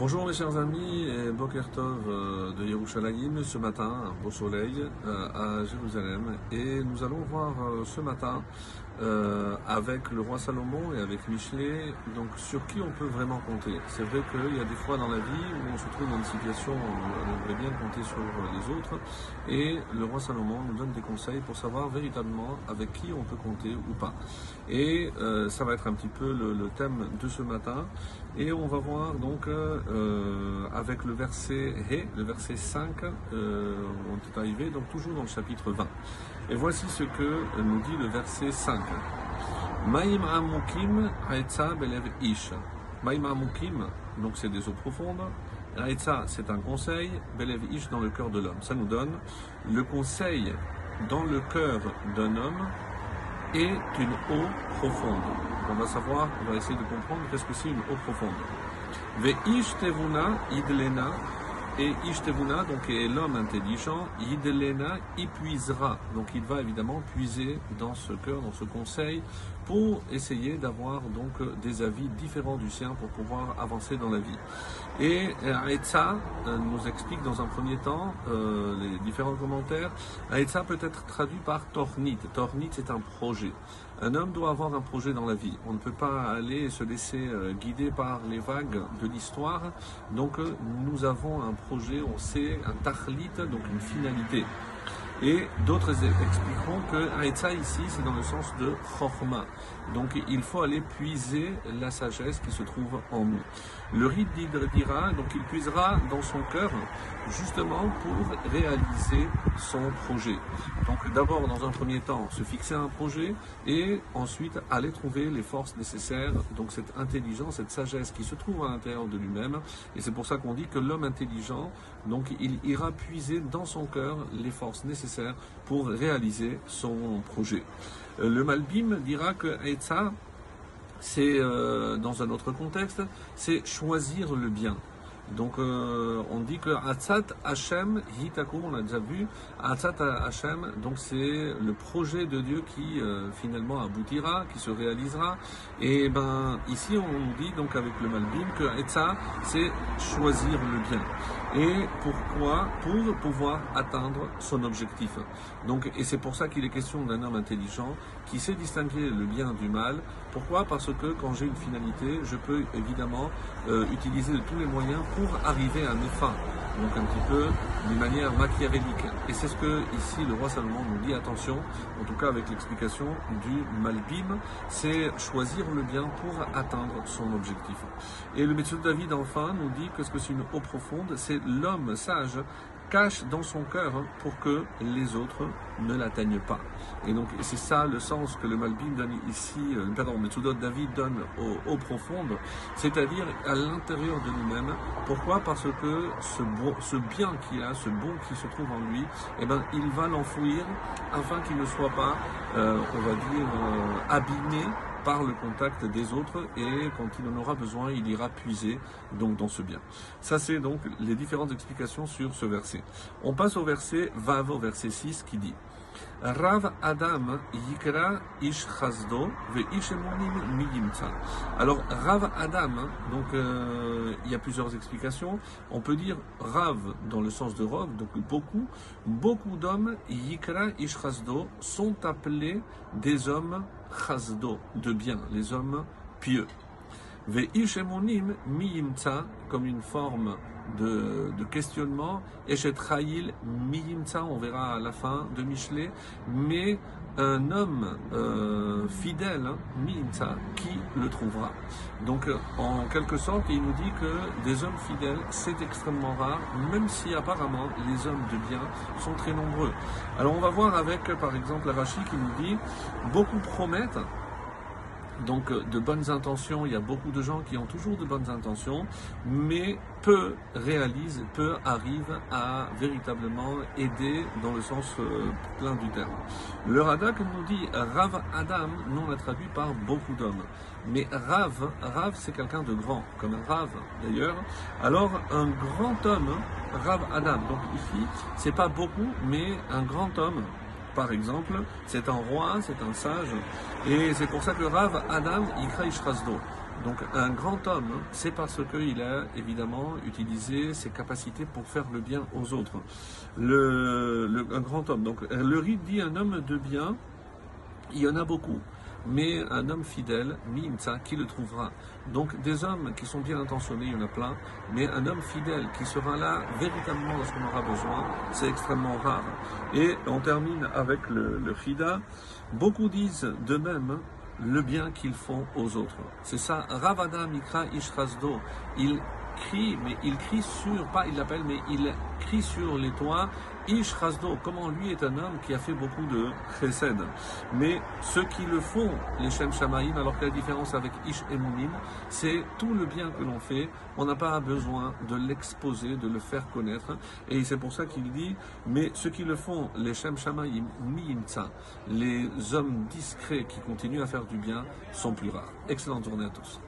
Bonjour mes chers amis et Boker Tov euh, de Yerushalayim ce matin, un beau soleil euh, à Jérusalem. Et nous allons voir euh, ce matin avec le roi Salomon et avec Michelet donc sur qui on peut vraiment compter. C'est vrai qu'il y a des fois dans la vie où on se trouve dans une situation où on aimerait bien compter sur les autres et le roi Salomon nous donne des conseils pour savoir véritablement avec qui on peut compter ou pas. Et ça va être un petit peu le, thème de ce matin et on va voir donc euh, avec le verset le verset 5, euh, on est arrivé, donc toujours dans le chapitre 20. Et voici ce que nous dit le verset 5. Maïm amukim ish. Maïm amukim, donc c'est des eaux profondes. Haetza, c'est un conseil. Belev ish dans le cœur de l'homme. Ça nous donne le conseil dans le cœur d'un homme est une eau profonde. On va savoir, on va essayer de comprendre qu'est-ce que c'est une eau profonde. Ve ishtevuna idlena et Ishtevuna, donc est l'homme intelligent, Idlena, y puisera. Donc il va évidemment puiser dans ce cœur, dans ce conseil, pour essayer d'avoir donc des avis différents du sien pour pouvoir avancer dans la vie. Et Aetza euh, nous explique dans un premier temps euh, les différents commentaires. Aetza peut être traduit par Tornit. Tornit, c'est un projet. Un homme doit avoir un projet dans la vie. On ne peut pas aller se laisser euh, guider par les vagues de l'histoire. Donc nous avons un projet, on sait, un tahlit, donc une finalité. Et d'autres expliqueront que Aetza ici, c'est dans le sens de Chorma. Donc il faut aller puiser la sagesse qui se trouve en nous. Le rite dira, donc il puisera dans son cœur justement pour réaliser son projet. Donc d'abord, dans un premier temps, se fixer un projet et ensuite aller trouver les forces nécessaires, donc cette intelligence, cette sagesse qui se trouve à l'intérieur de lui-même. Et c'est pour ça qu'on dit que l'homme intelligent, donc il ira puiser dans son cœur les forces nécessaires pour réaliser son projet. Euh, le Malbim dira que Etza, c'est euh, dans un autre contexte, c'est choisir le bien. Donc euh, on dit que Atzat Hashem Hitaku, on l'a déjà vu, Atzat Hashem, donc c'est le projet de Dieu qui finalement aboutira, qui se réalisera. Et ben ici on dit donc avec le Malbim que Etza c'est choisir le bien. Et pourquoi? Pour pouvoir atteindre son objectif. Donc, et c'est pour ça qu'il est question d'un homme intelligent qui sait distinguer le bien du mal. Pourquoi? Parce que quand j'ai une finalité, je peux évidemment euh, utiliser tous les moyens pour arriver à mes fins. Donc un petit peu d'une manière machiavélique. Et c'est ce que ici le roi Salomon nous dit attention, en tout cas avec l'explication du Malbim, c'est choisir le bien pour atteindre son objectif. Et le de David enfin nous dit que ce que c'est une eau profonde, c'est l'homme sage cache dans son cœur hein, pour que les autres ne l'atteignent pas. Et donc c'est ça le sens que le Malbim donne ici, euh, pardon, Metsudot David donne aux eaux profondes, c'est-à-dire à, l'intérieur de nous-mêmes. Pourquoi? Parce que ce, ce bien qu'il a, ce bon qui se trouve en lui, eh ben, il va l'enfouir afin qu'il ne soit pas, euh, on va dire, euh, abîmé par le contact des autres et quand il en aura besoin, il ira puiser donc dans ce bien. Ça c'est donc les différentes explications sur ce verset. On passe au verset Vav, au verset 6 qui dit Rav Adam Yikra Ish Chazdo Ve Miyimta. Alors Rav Adam, donc euh, il y a plusieurs explications. On peut dire Rav dans le sens de Rov, donc beaucoup. Beaucoup d'hommes Yikra Ish Chazdo sont appelés des hommes chazdo, de bien, les hommes pieux. Ve'ishemonim miyimtza, comme une forme de, de questionnement, Eshet Chayil miyimtza, on verra à la fin de Michelet, mais un homme euh, fidèle, hein, qui le trouvera. Donc, en quelque sorte, il nous dit que des hommes fidèles, c'est extrêmement rare, même si apparemment les hommes de bien sont très nombreux. Alors, on va voir avec, par exemple, Rachid qui nous dit, beaucoup promettent, donc de bonnes intentions, il y a beaucoup de gens qui ont toujours de bonnes intentions, mais peu réalisent, peu arrivent à véritablement aider dans le sens euh, plein du terme. Le Radak nous dit Rav Adam, nous on l'a traduit par beaucoup d'hommes. Mais Rav, Rav c'est quelqu'un de grand, comme Rav d'ailleurs. Alors un grand homme, Rav Adam, donc ici, c'est pas beaucoup, mais un grand homme, par exemple, c'est un roi, c'est un sage, et c'est pour ça que Rav Adam Ikra Ishrasdo. Donc un grand homme, c'est parce qu'il a évidemment utilisé ses capacités pour faire le bien aux autres. Un grand homme. Donc le rite dit un homme de bien, il y en a beaucoup mais un homme fidèle, Mimtsa, qui le trouvera. Donc des hommes qui sont bien intentionnés, il y en a plein, mais un homme fidèle qui sera là véritablement lorsqu'on aura besoin, c'est extrêmement rare. Et on termine avec le, le. Beaucoup disent de même le bien qu'ils font aux autres. C'est ça, Ravada Mikra Ishrasdo. Il crie, mais il crie sur, pas il l'appelle, mais il crie sur les toits, Ish Rasdo, comment lui est un homme qui a fait beaucoup de chesed. Mais ceux qui le font, les Shem Shamaim, alors que la différence avec Ish et Mounim, c'est tout le bien que l'on fait, on n'a pas besoin de l'exposer, de le faire connaître. Et c'est pour ça qu'il dit, mais ceux qui le font, les Shem Shamaim, Miyimtsa, les hommes discrets qui continuent à faire du bien, sont plus rares. Excellente journée à tous.